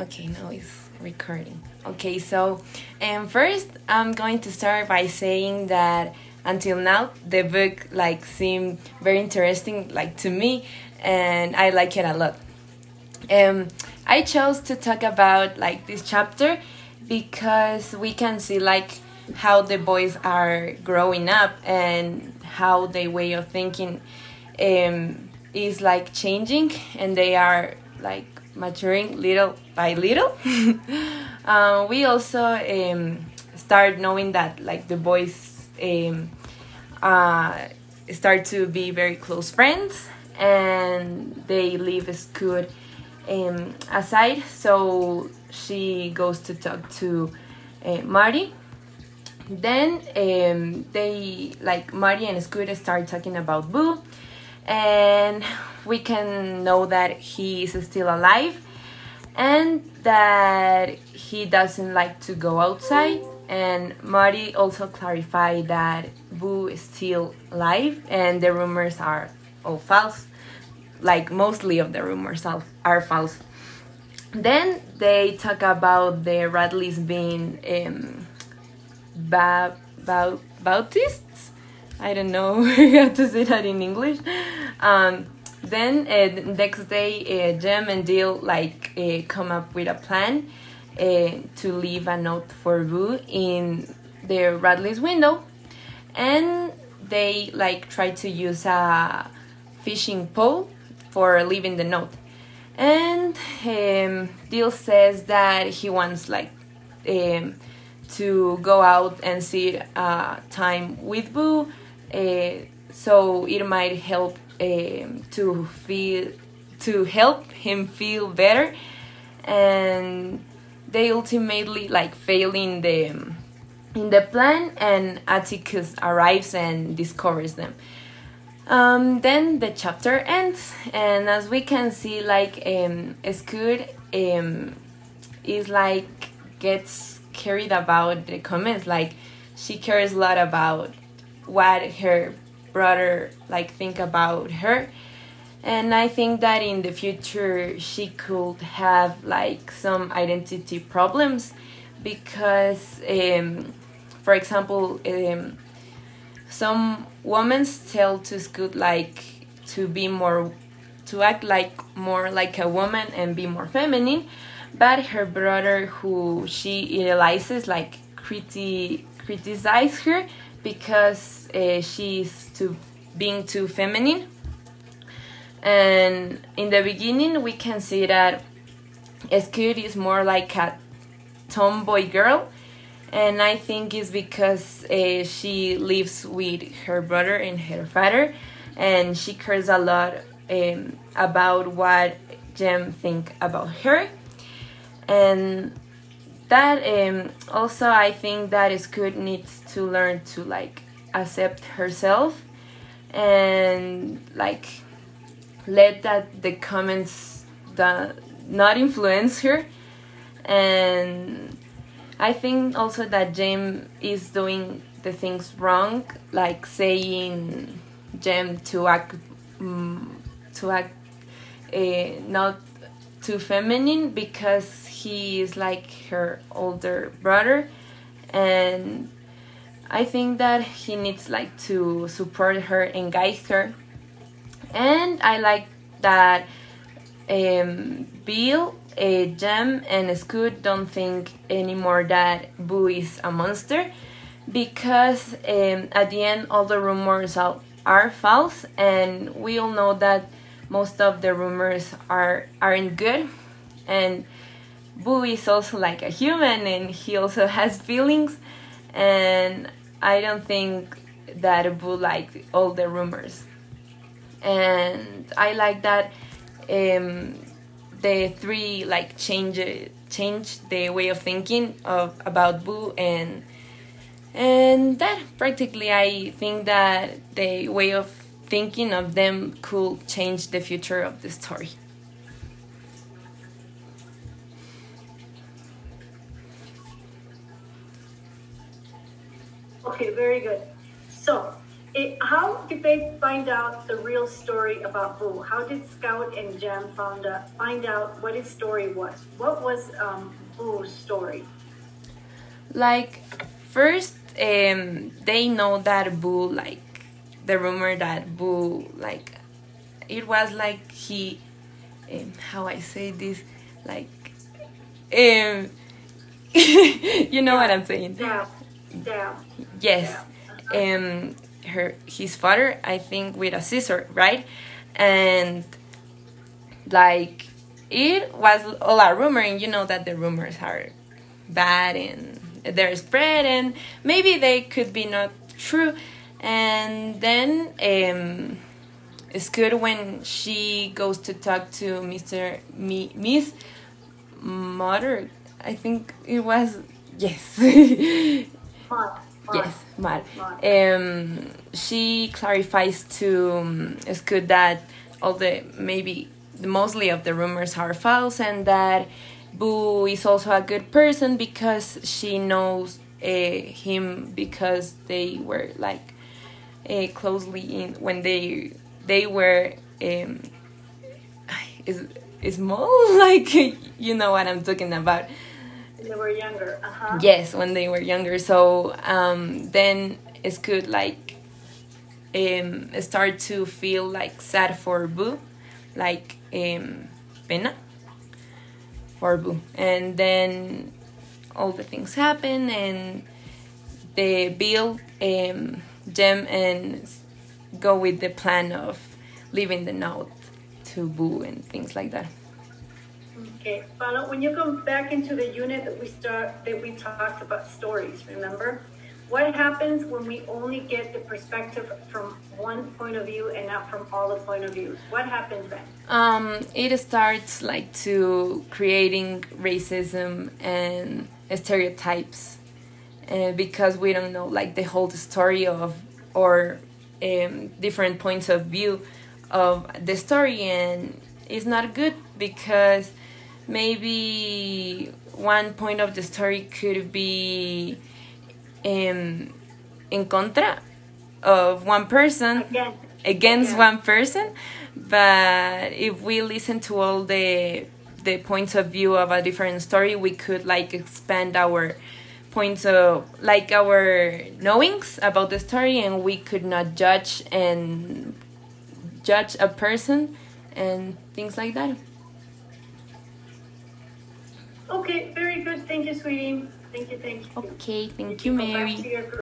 Okay, now it's recording. Okay, so um, first I'm going to start by saying that until now the book like seemed very interesting like to me and I like it a lot. Um, I chose to talk about like this chapter because we can see like how the boys are growing up and how their way of thinking um, is like changing and they are like maturing little by little. uh, we also um, start knowing that like the boys um, uh, start to be very close friends and they leave school um, aside. So she goes to talk to uh, Marty. Then um, they like Marty and Scoot start talking about Boo, and we can know that he is still alive and that he doesn't like to go outside. And Marty also clarified that Boo is still alive and the rumors are all false. Like mostly of the rumors are false. Then they talk about the Radleys being um, ba- ba- Bautists I don't know how to say that in English. Um, then uh, next day, uh, Jem and Dill like uh, come up with a plan to leave a note for Boo in their Radley's window, and they like try to use a fishing pole for leaving the note. And um, Dill says that he wants like um, to go out and see uh, time with Boo, so it might help um, to feel to help him feel better. And they ultimately like fail in the in the plan and Atticus arrives and discovers them. Um, then the chapter ends. And as we can see like um, Scoot um, is like gets carried about the comments. Like she cares a lot about what her brother like think about her. And i think that in the future she could have like some identity problems because um, for example um, some women tell to scoot like to be more to act like more like a woman and be more feminine. But her brother who she idolizes like criti- criticize her because uh, she's too being too feminine. And in the beginning we can see that Scoot is more like a tomboy girl. And I think it's because uh, she lives with her brother and her father. And she cares a lot um, about what Jem think about her. And that um, also I think that is good needs to learn to like accept herself and like let that the comments that not influence her. And I think also that Jem is doing the things wrong like saying Jem to act um, to act uh, not too feminine because he is like her older brother. And I think that he needs like to support her and guide her. And I like that um, Bill, uh, Jem and Scoot don't think anymore that Boo is a monster because um, at the end all the rumors are, are false. And we all know that most of the rumors are aren't good. And Boo is also like a human and he also has feelings. And I don't think that Boo liked all the rumors. And I like that um, the three like change change the way of thinking of about Boo and and that. Practically I think that the way of thinking of them could change the future of the story. Okay, very good. So, it, how did they find out the real story about Boo? How did Scout and Jem found out, find out what his story was? What was um, Boo's story? Like, first, um, they know that Boo, like, the rumor that Boo, like, it was like he, um, how I say this, like, um, you know what I'm saying? Yeah. Yeah. Yes. Um, her his father, I think, with a scissor, right? And like it was all a rumor, and you know that the rumors are bad and they're spread, and maybe they could be not true. And then um, it's good when she goes to talk to Mr. Mi- Miss Mother. I think it was yes. Yes, Mar. Mar. Um, she clarifies to um, Scoot that all the maybe the mostly of the rumors are false and that Boo is also a good person because she knows uh, him because they were like uh, closely in when they they were um, is is small like you know what I'm talking about. They were younger. Uh huh. Yes, when they were younger. So um, then it's good like um, start to feel like sad for Boo, like um, pena for Boo, and then all the things happen and they build um, Jem and go with the plan of leaving the note to Boo and things like that. Okay, Paula, when you come back into the unit that we start, that we talked about stories, remember? What happens when we only get the perspective from one point of view and not from all the point of views? What happens then? um, it starts like to creating racism and stereotypes uh, because we don't know like the whole story of or um, different points of view of the story. And it's not good because maybe one point of the story could be um, in contra of one person Again, against one person. But if we listen to all the the points of view of a different story we could like expand our points of like our knowings about the story and we could not judge and judge a person and things like that okay, very good. Thank you, sweetie. Thank you, thank you. okay thank You you mary to your group.